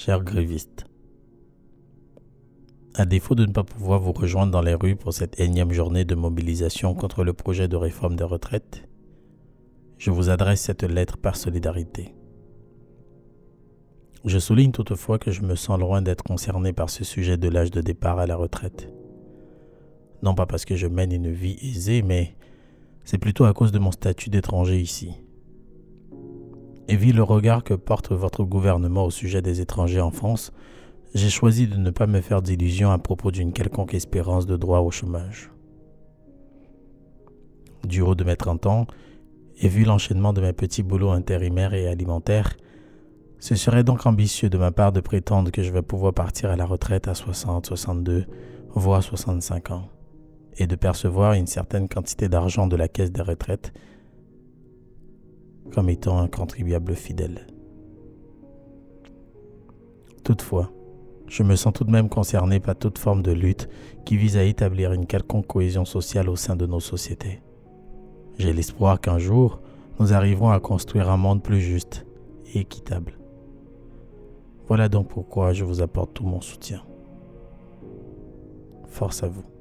Chers grévistes, à défaut de ne pas pouvoir vous rejoindre dans les rues pour cette énième journée de mobilisation contre le projet de réforme des retraites, je vous adresse cette lettre par solidarité. Je souligne toutefois que je me sens loin d'être concerné par ce sujet de l'âge de départ à la retraite. Non pas parce que je mène une vie aisée, mais c'est plutôt à cause de mon statut d'étranger ici. Et vu le regard que porte votre gouvernement au sujet des étrangers en France, j'ai choisi de ne pas me faire d'illusions à propos d'une quelconque espérance de droit au chômage. Du haut de mes 30 ans, et vu l'enchaînement de mes petits boulots intérimaires et alimentaires, ce serait donc ambitieux de ma part de prétendre que je vais pouvoir partir à la retraite à 60, 62, voire 65 ans, et de percevoir une certaine quantité d'argent de la caisse des retraites comme étant un contribuable fidèle. Toutefois, je me sens tout de même concerné par toute forme de lutte qui vise à établir une quelconque cohésion sociale au sein de nos sociétés. J'ai l'espoir qu'un jour, nous arriverons à construire un monde plus juste et équitable. Voilà donc pourquoi je vous apporte tout mon soutien. Force à vous.